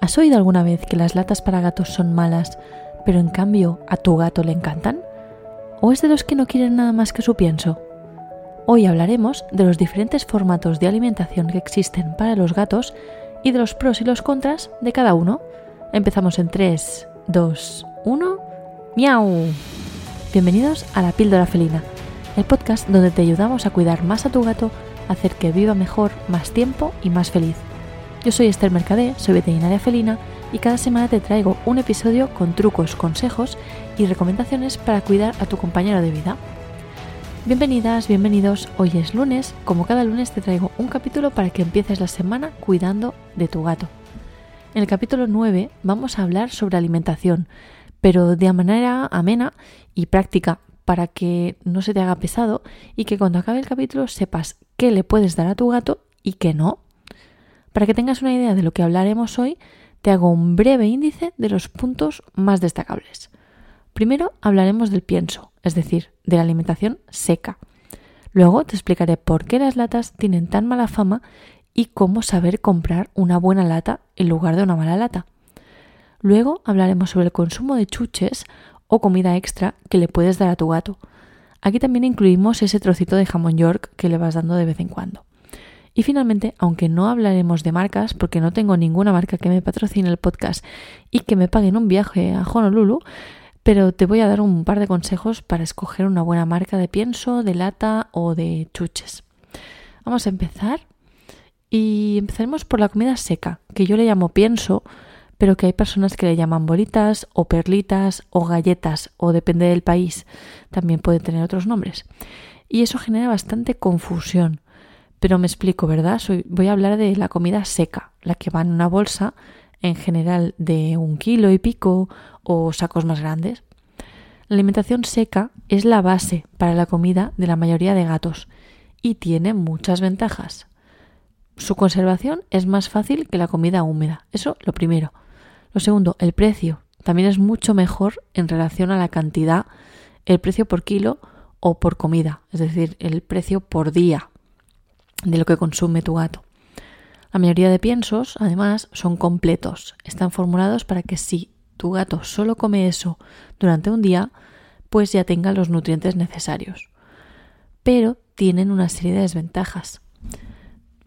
¿Has oído alguna vez que las latas para gatos son malas, pero en cambio a tu gato le encantan? ¿O es de los que no quieren nada más que su pienso? Hoy hablaremos de los diferentes formatos de alimentación que existen para los gatos y de los pros y los contras de cada uno. Empezamos en 3, 2, 1. ¡Miau! Bienvenidos a La Píldora Felina, el podcast donde te ayudamos a cuidar más a tu gato, hacer que viva mejor, más tiempo y más feliz. Yo soy Esther Mercadé, soy veterinaria felina y cada semana te traigo un episodio con trucos, consejos y recomendaciones para cuidar a tu compañero de vida. Bienvenidas, bienvenidos. Hoy es lunes. Como cada lunes te traigo un capítulo para que empieces la semana cuidando de tu gato. En el capítulo 9 vamos a hablar sobre alimentación, pero de manera amena y práctica para que no se te haga pesado y que cuando acabe el capítulo sepas qué le puedes dar a tu gato y qué no. Para que tengas una idea de lo que hablaremos hoy, te hago un breve índice de los puntos más destacables. Primero hablaremos del pienso, es decir, de la alimentación seca. Luego te explicaré por qué las latas tienen tan mala fama y cómo saber comprar una buena lata en lugar de una mala lata. Luego hablaremos sobre el consumo de chuches o comida extra que le puedes dar a tu gato. Aquí también incluimos ese trocito de jamón york que le vas dando de vez en cuando. Y finalmente, aunque no hablaremos de marcas, porque no tengo ninguna marca que me patrocine el podcast y que me paguen un viaje a Honolulu, pero te voy a dar un par de consejos para escoger una buena marca de pienso, de lata o de chuches. Vamos a empezar y empezaremos por la comida seca, que yo le llamo pienso, pero que hay personas que le llaman bolitas o perlitas o galletas o depende del país, también puede tener otros nombres. Y eso genera bastante confusión pero me explico, ¿verdad? Voy a hablar de la comida seca, la que va en una bolsa, en general de un kilo y pico o sacos más grandes. La alimentación seca es la base para la comida de la mayoría de gatos y tiene muchas ventajas. Su conservación es más fácil que la comida húmeda, eso lo primero. Lo segundo, el precio también es mucho mejor en relación a la cantidad, el precio por kilo o por comida, es decir, el precio por día de lo que consume tu gato. La mayoría de piensos, además, son completos. Están formulados para que si tu gato solo come eso durante un día, pues ya tenga los nutrientes necesarios. Pero tienen una serie de desventajas.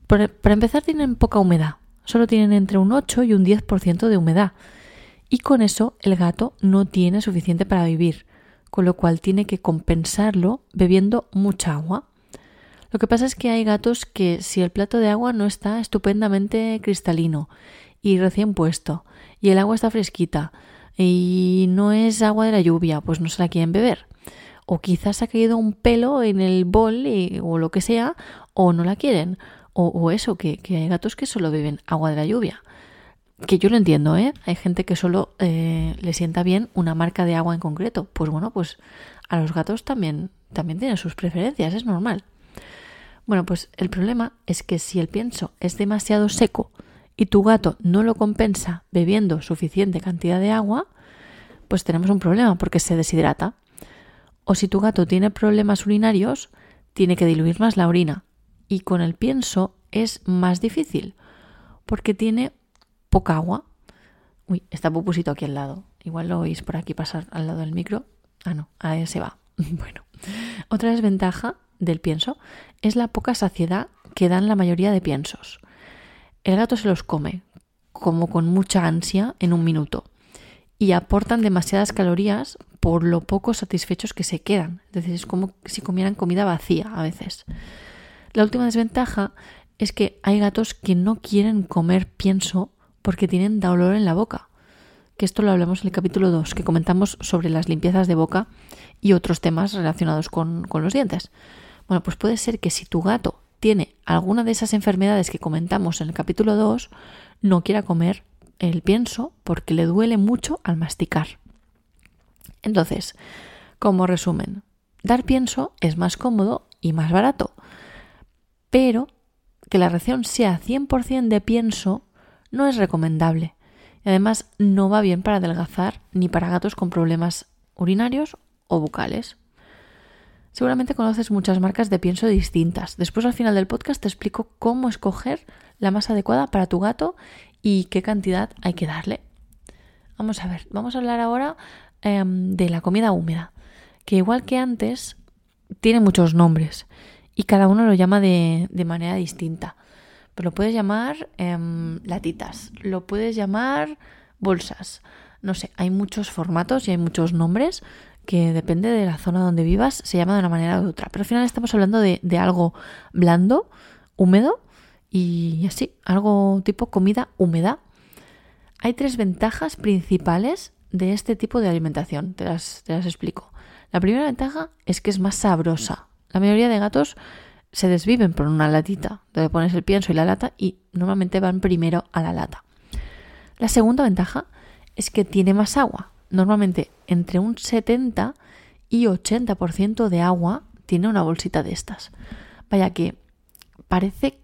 Para empezar, tienen poca humedad. Solo tienen entre un 8 y un 10% de humedad. Y con eso el gato no tiene suficiente para vivir, con lo cual tiene que compensarlo bebiendo mucha agua. Lo que pasa es que hay gatos que si el plato de agua no está estupendamente cristalino y recién puesto y el agua está fresquita y no es agua de la lluvia, pues no se la quieren beber. O quizás ha caído un pelo en el bol o lo que sea, o no la quieren. O, eso, que, hay gatos que solo beben agua de la lluvia. Que yo lo entiendo, ¿eh? Hay gente que solo eh, le sienta bien una marca de agua en concreto. Pues bueno, pues a los gatos también, también tienen sus preferencias, es normal. Bueno, pues el problema es que si el pienso es demasiado seco y tu gato no lo compensa bebiendo suficiente cantidad de agua, pues tenemos un problema porque se deshidrata. O si tu gato tiene problemas urinarios, tiene que diluir más la orina. Y con el pienso es más difícil porque tiene poca agua. Uy, está pupusito aquí al lado. Igual lo oís por aquí pasar al lado del micro. Ah, no, ahí se va. bueno, otra desventaja del pienso es la poca saciedad que dan la mayoría de piensos. El gato se los come, como con mucha ansia, en un minuto, y aportan demasiadas calorías por lo poco satisfechos que se quedan. Es es como si comieran comida vacía a veces. La última desventaja es que hay gatos que no quieren comer pienso porque tienen dolor en la boca. Que esto lo hablamos en el capítulo 2, que comentamos sobre las limpiezas de boca y otros temas relacionados con los dientes. Bueno, pues puede ser que si tu gato tiene alguna de esas enfermedades que comentamos en el capítulo 2, no quiera comer el pienso porque le duele mucho al masticar. Entonces, como resumen, dar pienso es más cómodo y más barato, pero que la ración sea 100% de pienso no es recomendable. Y además no va bien para adelgazar ni para gatos con problemas urinarios o bucales. Seguramente conoces muchas marcas de pienso distintas. Después al final del podcast te explico cómo escoger la más adecuada para tu gato y qué cantidad hay que darle. Vamos a ver, vamos a hablar ahora em, de la comida húmeda, que igual que antes tiene muchos nombres y cada uno lo llama de, manera distinta. Pero lo puedes llamar em, latitas, lo puedes llamar bolsas. No sé, hay muchos formatos y hay muchos nombres que depende de la zona donde vivas, se llama de una manera u otra. Pero al final estamos hablando de, de algo blando, húmedo y así, algo tipo comida húmeda. Hay tres ventajas principales de este tipo de alimentación, te las, te las explico. La primera ventaja es que es más sabrosa. La mayoría de gatos se desviven por una latita, donde pones el pienso y la lata y normalmente van primero a la lata. La segunda ventaja es que tiene más agua. Normalmente entre un 70 y 80% de agua tiene una bolsita de estas. Vaya que parece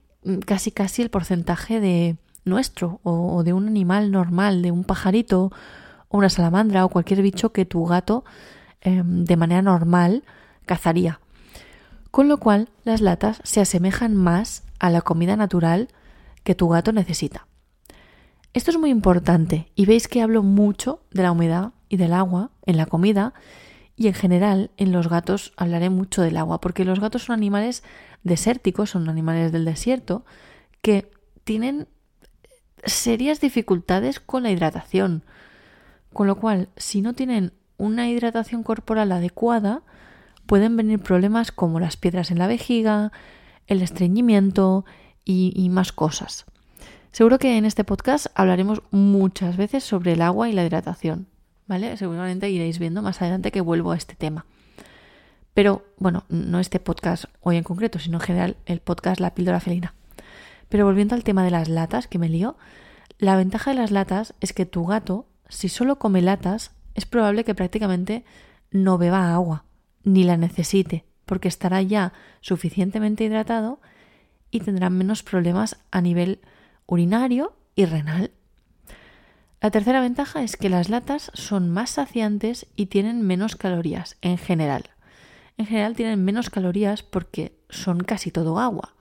casi casi el porcentaje de nuestro o, de un animal normal, de un pajarito o una salamandra o cualquier bicho que tu gato em, de manera normal cazaría. Con lo cual las latas se asemejan más a la comida natural que tu gato necesita. Esto es muy importante y veis que hablo mucho de la humedad y del agua en la comida y en general en los gatos hablaré mucho del agua porque los gatos son animales desérticos, son animales del desierto que tienen serias dificultades con la hidratación. Con lo cual, si no tienen una hidratación corporal adecuada, pueden venir problemas como las piedras en la vejiga, el estreñimiento y, más cosas. Seguro que en este podcast hablaremos muchas veces sobre el agua y la hidratación, ¿vale? Seguramente iréis viendo más adelante que vuelvo a este tema. Pero bueno, no este podcast hoy en concreto, sino en general el podcast La píldora felina. Pero volviendo al tema de las latas, que me lío, la ventaja de las latas es que tu gato, si solo come latas, es probable que prácticamente no beba agua, ni la necesite, porque estará ya suficientemente hidratado y tendrá menos problemas a nivel urinario y renal. La tercera ventaja es que las latas son más saciantes y tienen menos calorías en general. En general tienen menos calorías porque son casi todo agua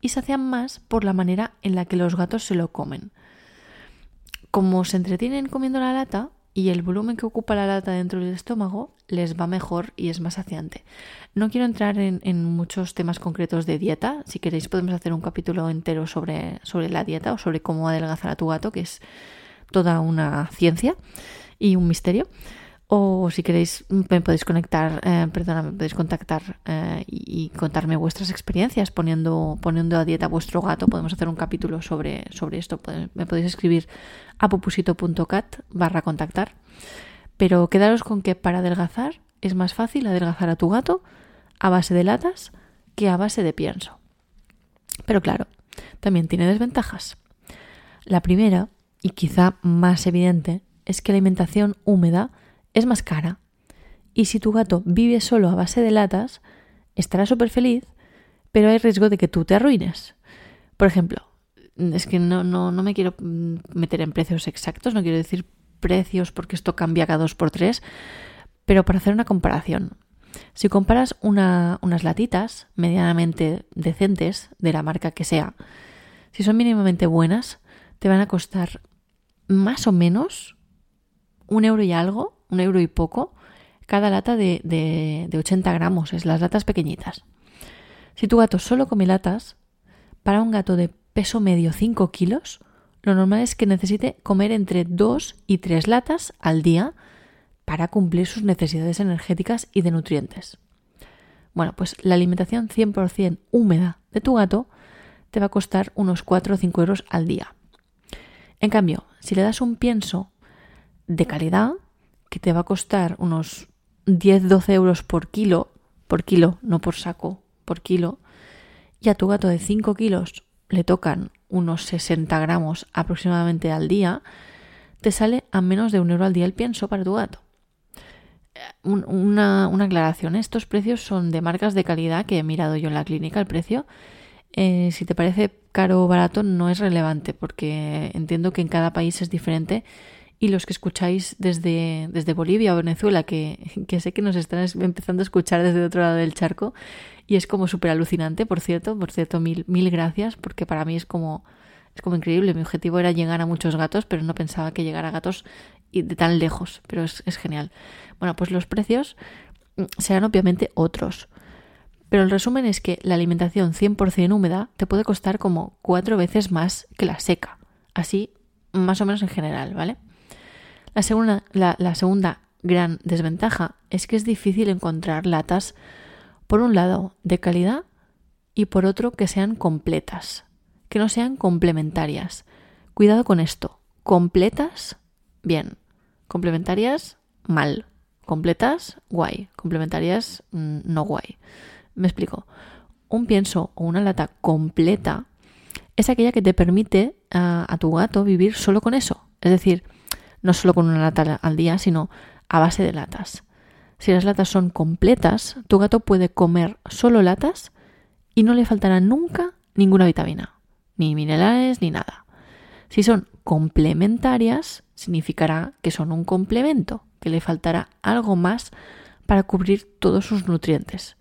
y sacian más por la manera en la que los gatos se lo comen. Como se entretienen comiendo la lata y el volumen que ocupa la lata dentro del estómago les va mejor y es más saciante. No quiero entrar en, muchos temas concretos de dieta. Si queréis podemos hacer un capítulo entero sobre, sobre la dieta o sobre cómo adelgazar a tu gato, que es toda una ciencia y un misterio. O si queréis, me podéis conectar, eh, perdona, me podéis contactar eh, y, contarme vuestras experiencias poniendo, poniendo a dieta vuestro gato. Podemos hacer un capítulo sobre, sobre esto. me podéis escribir a popusito.cat barra contactar. Pero quedaros con que para adelgazar es más fácil adelgazar a tu gato a base de latas que a base de pienso. Pero claro, también tiene desventajas. La primera, y quizá más evidente, es que la alimentación húmeda es más cara. Y si tu gato vive solo a base de latas, estará súper feliz, pero hay riesgo de que tú te arruines. Por ejemplo, es que no, no, no me quiero meter en precios exactos, no quiero decir precios porque esto cambia cada dos por tres, pero para hacer una comparación. Si comparas unas latitas medianamente decentes, de la marca que sea, si son mínimamente buenas, te van a costar más o menos un euro y algo un euro y poco, cada lata de, de, 80 gramos, es las latas pequeñitas. Si tu gato solo come latas, para un gato de peso medio 5 kilos, lo normal es que necesite comer entre 2 y 3 latas al día para cumplir sus necesidades energéticas y de nutrientes. Bueno, pues la alimentación 100% húmeda de tu gato te va a costar unos 4 o 5 euros al día. En cambio, si le das un pienso de calidad, que te va a costar unos 10-12 euros por kilo, por kilo, no por saco, por kilo, y a tu gato de 5 kilos le tocan unos 60 gramos aproximadamente al día, te sale a menos de un euro al día el pienso para tu gato. Una, aclaración, estos precios son de marcas de calidad que he mirado yo en la clínica, el precio. Eh, si te parece caro o barato no es relevante porque entiendo que en cada país es diferente y los que escucháis desde, desde Bolivia o Venezuela, que, que, sé que nos están empezando a escuchar desde otro lado del charco y es como súper alucinante, por cierto, por cierto, mil, mil gracias, porque para mí es como Es como increíble, mi objetivo era llegar a muchos gatos, pero no pensaba que llegara a gatos de tan lejos, pero es, es genial. Bueno, pues los precios serán obviamente otros. Pero el resumen es que la alimentación 100% húmeda te puede costar como cuatro veces más que la seca. Así, más o menos en general, ¿vale? La segunda, la, segunda gran desventaja es que es difícil encontrar latas, por un lado, de calidad y por otro, que sean completas, que no sean complementarias. Cuidado con esto. Completas, bien. Complementarias, mal. Completas, guay. Complementarias, mm, no guay. Me explico. Un pienso o una lata completa es aquella que te permite a, tu gato vivir solo con eso. Es decir, no solo con una lata al día, sino a base de latas. Si las latas son completas, tu gato puede comer solo latas y no le faltará nunca ninguna vitamina, ni minerales, ni nada. Si son complementarias, significará que son un complemento, que le faltará algo más para cubrir todos sus nutrientes.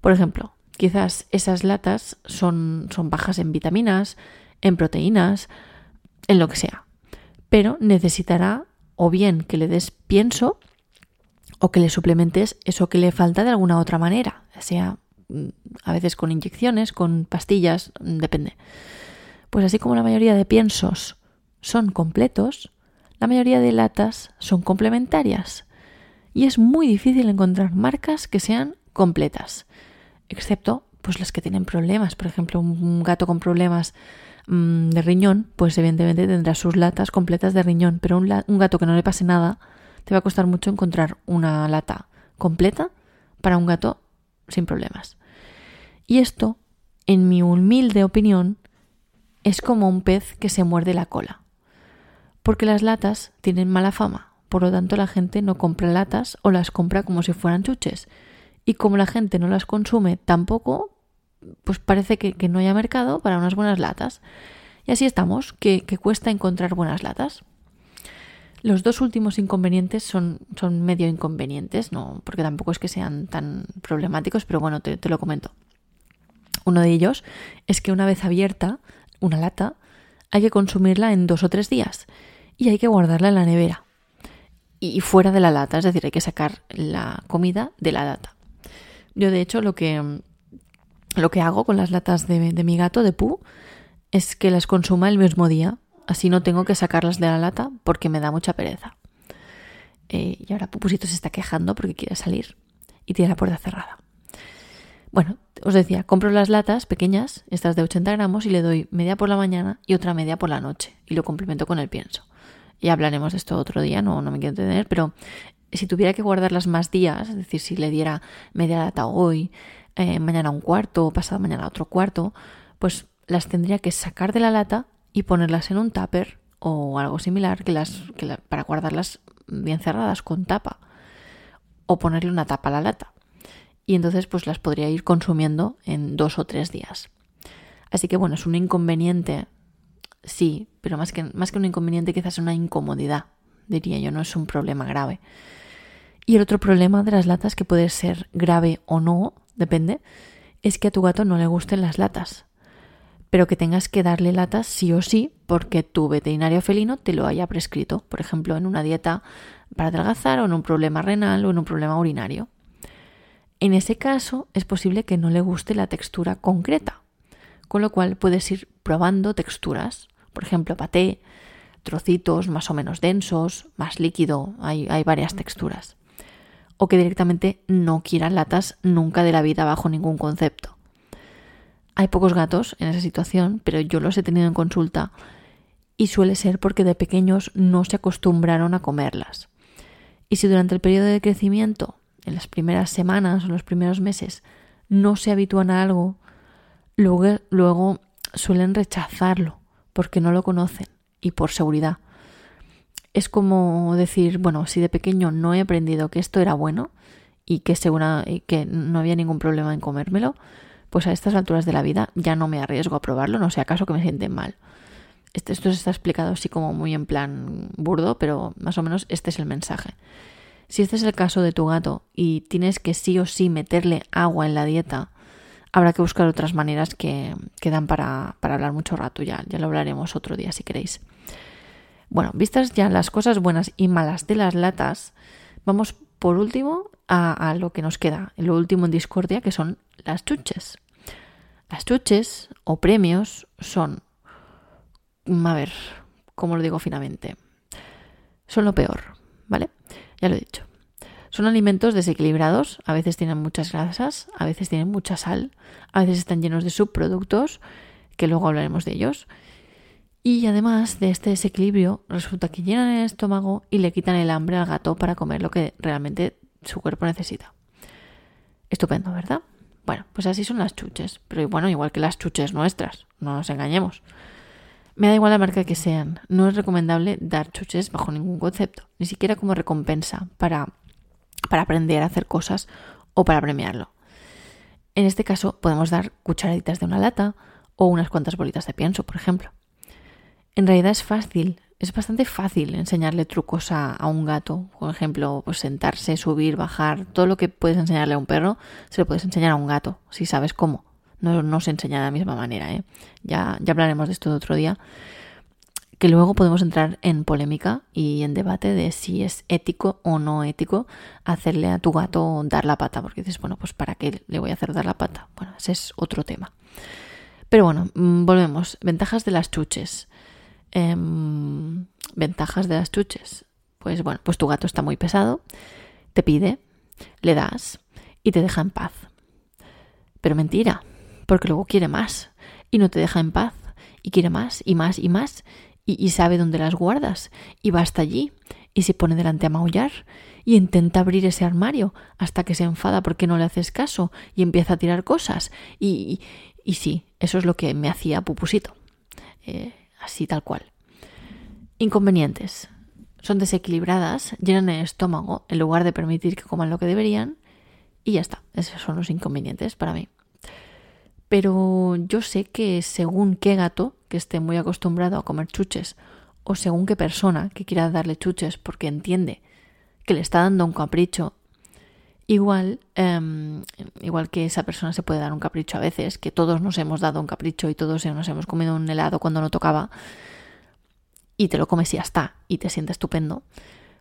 Por ejemplo, quizás esas latas son, son bajas en vitaminas, en proteínas, en lo que sea. Pero necesitará o bien que le des pienso o que le suplementes eso que le falta de alguna otra manera, sea mm, a veces con inyecciones, con pastillas, depende. Pues así como la mayoría de piensos son completos, la mayoría de latas son complementarias. Y es muy difícil encontrar marcas que sean completas excepto pues las que tienen problemas. Por ejemplo, un gato con problemas mm, de riñón, pues evidentemente tendrá sus latas completas de riñón, pero un, un gato que no le pase nada, te va a costar mucho encontrar una lata completa para un gato sin problemas. Y esto, en mi humilde opinión, es como un pez que se muerde la cola. Porque las latas tienen mala fama, por lo tanto la gente no compra latas o las compra como si fueran chuches y como la gente no las consume tampoco, pues parece que, no haya mercado para unas buenas latas. Y así estamos, que, cuesta encontrar buenas latas. Los dos últimos inconvenientes son, son medio inconvenientes, no, porque tampoco es que sean tan problemáticos, pero bueno, te, te lo comento. Uno de ellos es que una vez abierta una lata, hay que consumirla en dos o tres días y hay que guardarla en la nevera y fuera de la lata, es decir, hay que sacar la comida de la lata. Yo, de hecho, lo que, lo que hago con las latas de, mi gato, de Pu, es que las consuma el mismo día. Así no tengo que sacarlas de la lata porque me da mucha pereza. Eh, y ahora Pupusito se está quejando porque quiere salir y tiene la puerta cerrada. Bueno, os decía, compro las latas pequeñas, estas de 80 gramos, y le doy media por la mañana y otra media por la noche. Y lo complemento con el pienso. Y hablaremos de esto otro día, no, no me quiero entender, pero si tuviera que guardarlas más días, es decir, si le diera media lata hoy, eh, mañana un cuarto, pasado mañana otro cuarto, pues las tendría que sacar de la lata y ponerlas en un tupper o algo similar que las, para guardarlas bien cerradas con tapa o ponerle una tapa a la lata. Y entonces pues las podría ir consumiendo en dos o tres días. Así que bueno, es un inconveniente, sí, pero más que, más que un inconveniente quizás es una incomodidad, diría yo, no es un problema grave. Y el otro problema de las latas, que puede ser grave o no, depende, es que a tu gato no le gusten las latas, pero que tengas que darle latas sí o sí porque tu veterinario felino te lo haya prescrito, por ejemplo, en una dieta para adelgazar o en un problema renal o en un problema urinario. En ese caso es posible que no le guste la textura concreta, con lo cual puedes ir probando texturas, por ejemplo, paté, trocitos más o menos densos, más líquido, hay, hay varias texturas o que directamente no quieran latas nunca de la vida bajo ningún concepto. Hay pocos gatos en esa situación, pero yo los he tenido en consulta y suele ser porque de pequeños no se acostumbraron a comerlas. Y si durante el periodo de crecimiento, en las primeras semanas o los primeros meses, no se habitúan a algo, luego, luego suelen rechazarlo porque no lo conocen y por seguridad es como decir, bueno, si de pequeño no he aprendido que esto era bueno y que, segura, y que no había ningún problema en comérmelo, pues a estas alturas de la vida ya no me arriesgo a probarlo, no sea acaso que me sienten mal. Este, esto se está explicado así como muy en plan burdo, pero más o menos este es el mensaje. Si este es el caso de tu gato y tienes que sí o sí meterle agua en la dieta, habrá que buscar otras maneras que, que dan para, para, hablar mucho rato. Ya, ya lo hablaremos otro día si queréis. Bueno, vistas ya las cosas buenas y malas de las latas, vamos por último a, lo que nos queda, lo último en discordia, que son las chuches. Las chuches o premios son, a ver, ¿cómo lo digo finamente? Son lo peor, ¿vale? Ya lo he dicho. Son alimentos desequilibrados, a veces tienen muchas grasas, a veces tienen mucha sal, a veces están llenos de subproductos, que luego hablaremos de ellos. Y además de este desequilibrio, resulta que llenan el estómago y le quitan el hambre al gato para comer lo que realmente su cuerpo necesita. Estupendo, ¿verdad? Bueno, pues así son las chuches, pero bueno, igual que las chuches nuestras, no nos engañemos. Me da igual la marca que sean, no es recomendable dar chuches bajo ningún concepto, ni siquiera como recompensa para, para aprender a hacer cosas o para premiarlo. En este caso podemos dar cucharaditas de una lata o unas cuantas bolitas de pienso, por ejemplo. En realidad es fácil, es bastante fácil enseñarle trucos a, un gato. Por ejemplo, pues sentarse, subir, bajar. Todo lo que puedes enseñarle a un perro, se lo puedes enseñar a un gato, si sabes cómo. No, se enseña de la misma manera, ¿eh? Ya, ya hablaremos de esto de otro día. Que luego podemos entrar en polémica y en debate de si es ético o no ético hacerle a tu gato dar la pata. Porque dices, bueno, pues ¿para qué le voy a hacer dar la pata? Bueno, ese es otro tema. Pero bueno, mm, volvemos. Ventajas de las chuches. Em, ventajas de las chuches. Pues bueno, pues tu gato está muy pesado, te pide, le das y te deja en paz. Pero mentira, porque luego quiere más y no te deja en paz y quiere más y más y más y, sabe dónde las guardas y va hasta allí y se pone delante a maullar y intenta abrir ese armario hasta que se enfada porque no le haces caso y empieza a tirar cosas y, y, sí, eso es lo que me hacía Pupusito. Eh, así tal cual. Inconvenientes. Son desequilibradas, llenan el estómago en lugar de permitir que coman lo que deberían y ya está. Esos son los inconvenientes para mí. Pero yo sé que según qué gato que esté muy acostumbrado a comer chuches o según qué persona que quiera darle chuches porque entiende que le está dando un capricho, igual, em, igual que esa persona se puede dar un capricho a veces, que todos nos hemos dado un capricho y todos nos hemos comido un helado cuando no tocaba, y te lo comes y ya está, y te sientes estupendo,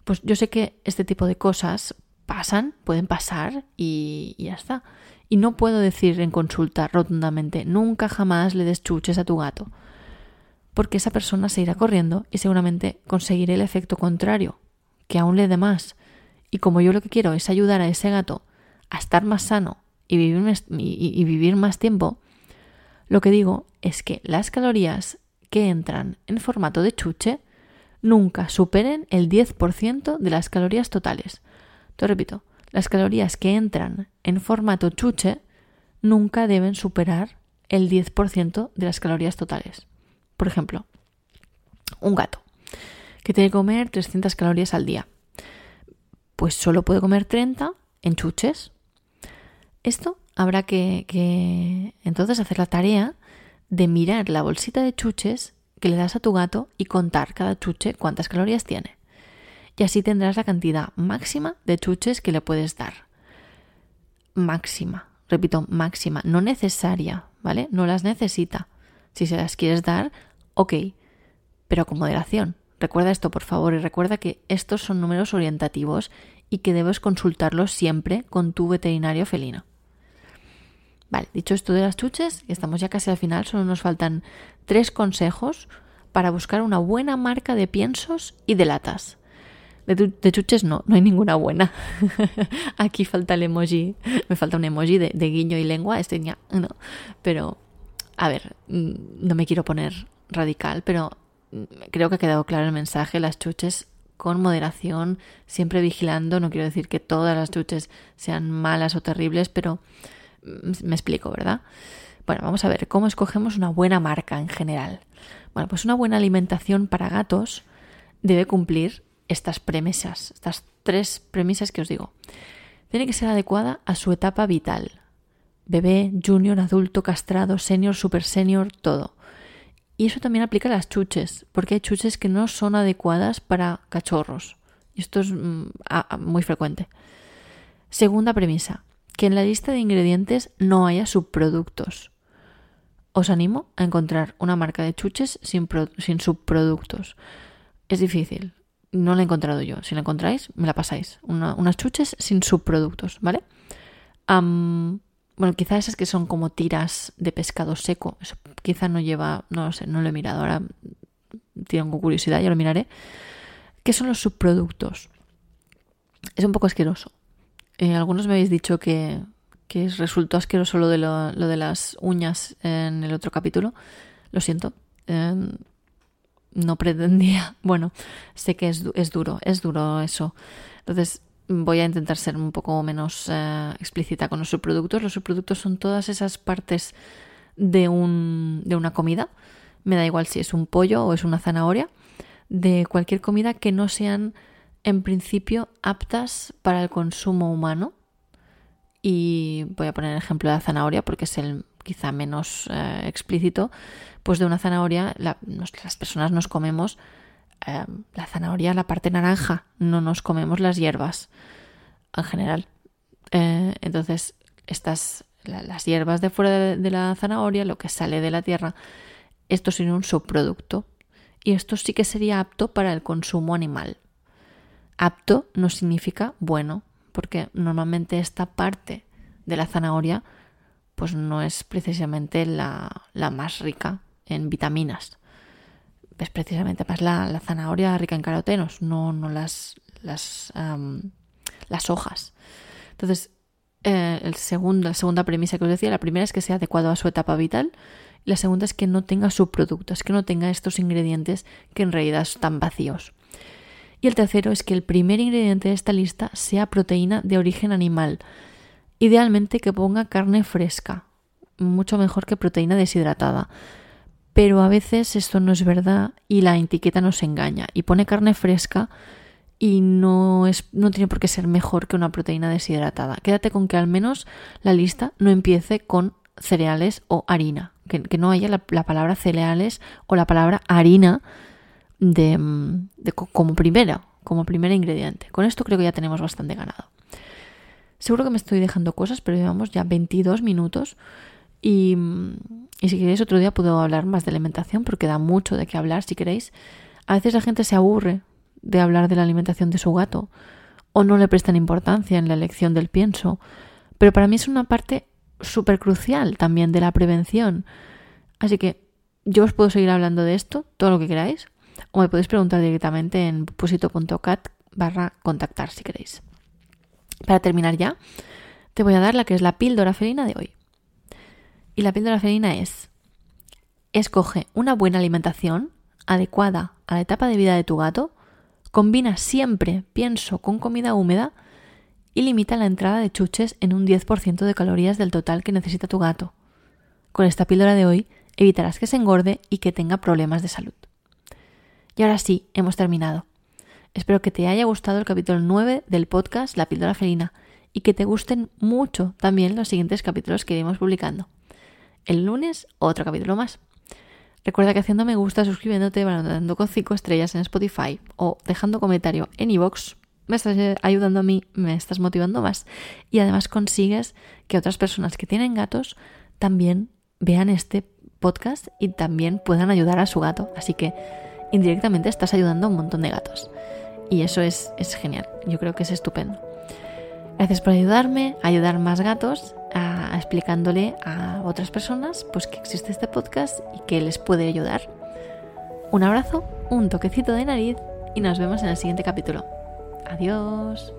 pues yo sé que este tipo de cosas pasan, pueden pasar y, y ya está. Y no puedo decir en consulta rotundamente, nunca jamás le des chuches a tu gato, porque esa persona se irá corriendo y seguramente conseguirá el efecto contrario, que aún le dé más. Y como yo lo que quiero es ayudar a ese gato a estar más sano y vivir, y vivir más tiempo, lo que digo es que las calorías que entran en formato de chuche nunca superen el 10% de las calorías totales. Te repito, las calorías que entran en formato chuche nunca deben superar el 10% de las calorías totales. Por ejemplo, un gato que tiene que comer 300 calorías al día, pues solo puede comer 30 en chuches. Esto habrá que, que entonces hacer la tarea de mirar la bolsita de chuches que le das a tu gato y contar cada chuche cuántas calorías tiene. Y así tendrás la cantidad máxima de chuches que le puedes dar. Máxima, repito, máxima, no necesaria, ¿vale? No las necesita. Si se las quieres dar, ok, pero con moderación. Recuerda esto, por favor, y recuerda que estos son números orientativos y que debes consultarlos siempre con tu veterinario felino. Vale, dicho esto de las chuches, estamos ya casi al final, solo nos faltan tres consejos para buscar una buena marca de piensos y de latas. De, chuches no, no hay ninguna buena. Aquí falta el emoji, me falta un emoji de, guiño y lengua, este ya, no. Pero, a ver, mm, no me quiero poner radical, pero creo que ha quedado claro el mensaje, las chuches con moderación, siempre vigilando, no quiero decir que todas las chuches sean malas o terribles, pero me explico, ¿verdad? Bueno, vamos a ver cómo escogemos una buena marca en general. Bueno, pues una buena alimentación para gatos debe cumplir estas premisas, estas tres premisas que os digo. Tiene que ser adecuada a su etapa vital. Bebé, junior, adulto, castrado, senior, super senior, todo. Y eso también aplica a las chuches, porque hay chuches que no son adecuadas para cachorros. Esto es mm, muy frecuente. Segunda premisa, que en la lista de ingredientes no haya subproductos. Os animo a encontrar una marca de chuches sin, sin subproductos. Es difícil, no la he encontrado yo. Si la encontráis, me la pasáis. unas chuches sin subproductos, ¿vale? Bueno, quizás esas que son como tiras de pescado seco. Eso quizá no lleva, no lo sé, no lo he mirado. Ahora tengo curiosidad, ya lo miraré. ¿Qué son los subproductos? Es un poco asqueroso. Eh, algunos me habéis dicho que, que resultó asqueroso lo de, lo, de las uñas en el otro capítulo. Lo siento. Em, no pretendía. Bueno, sé que es, es, duro, es duro eso. Entonces voy a intentar ser un poco menos eh, explícita con los subproductos. Los subproductos son todas esas partes de, un, de una comida. Me da igual si es un pollo o es una zanahoria. De cualquier comida que no sean en principio aptas para el consumo humano. Y voy a poner el ejemplo de la zanahoria porque es el quizá menos eh, explícito. Pues de una zanahoria las personas nos comemos eh, la zanahoria, la parte naranja, no nos comemos las hierbas en general. Eh, entonces, estas, las hierbas de fuera de, la zanahoria, lo que sale de la tierra, esto sería un subproducto. Y esto sí que sería apto para el consumo animal. Apto no significa bueno, porque normalmente esta parte de la zanahoria pues no es precisamente la, más rica en vitaminas. Es precisamente más la, zanahoria rica en carotenos, no, no las, las, las hojas. Entonces, eh, el la segunda premisa que os decía, la primera es que sea adecuado a su etapa vital la segunda es que no tenga subproductos, que no tenga estos ingredientes que en realidad están vacíos. Y el tercero es que el primer ingrediente de esta lista sea proteína de origen animal. Idealmente que ponga carne fresca, mucho mejor que proteína deshidratada. Pero a veces esto no es verdad y la etiqueta nos engaña y pone carne fresca y no, es, no tiene por qué ser mejor que una proteína deshidratada. Quédate con que al menos la lista no empiece con cereales o harina, que, no haya la, palabra cereales o la palabra harina de, como primera, como primer ingrediente. Con esto creo que ya tenemos bastante ganado. Seguro que me estoy dejando cosas, pero llevamos ya 22 minutos y, si queréis otro día puedo hablar más de alimentación porque da mucho de qué hablar si queréis. A veces la gente se aburre de hablar de la alimentación de su gato o no le prestan importancia en la elección del pienso, pero para mí es una parte súper crucial también de la prevención. Así que yo os puedo seguir hablando de esto, todo lo que queráis, o me podéis preguntar directamente en pusito.cat barra contactar si queréis. Para terminar ya, te voy a dar la que es la píldora felina de hoy. Y la píldora felina es, escoge una buena alimentación adecuada a la etapa de vida de tu gato, combina siempre pienso con comida húmeda y limita la entrada de chuches en un 10% de calorías del total que necesita tu gato. Con esta píldora de hoy evitarás que se engorde y que tenga problemas de salud. Y ahora sí, hemos terminado. Espero que te haya gustado el capítulo 9 del podcast La píldora felina y que te gusten mucho también los siguientes capítulos que iremos publicando. El lunes, otro capítulo más. Recuerda que haciendo me gusta, suscribiéndote, valorando con 5 estrellas en Spotify o dejando comentario en iVoox me estás ayudando a mí, me estás motivando más. Y además consigues que otras personas que tienen gatos también vean este podcast y también puedan ayudar a su gato. Así que indirectamente estás ayudando a un montón de gatos. Y eso es, es genial, yo creo que es estupendo. Gracias por ayudarme a ayudar más gatos, a, explicándole a otras personas pues que existe este podcast y que les puede ayudar. Un abrazo, un toquecito de nariz y nos vemos en el siguiente capítulo. Adiós.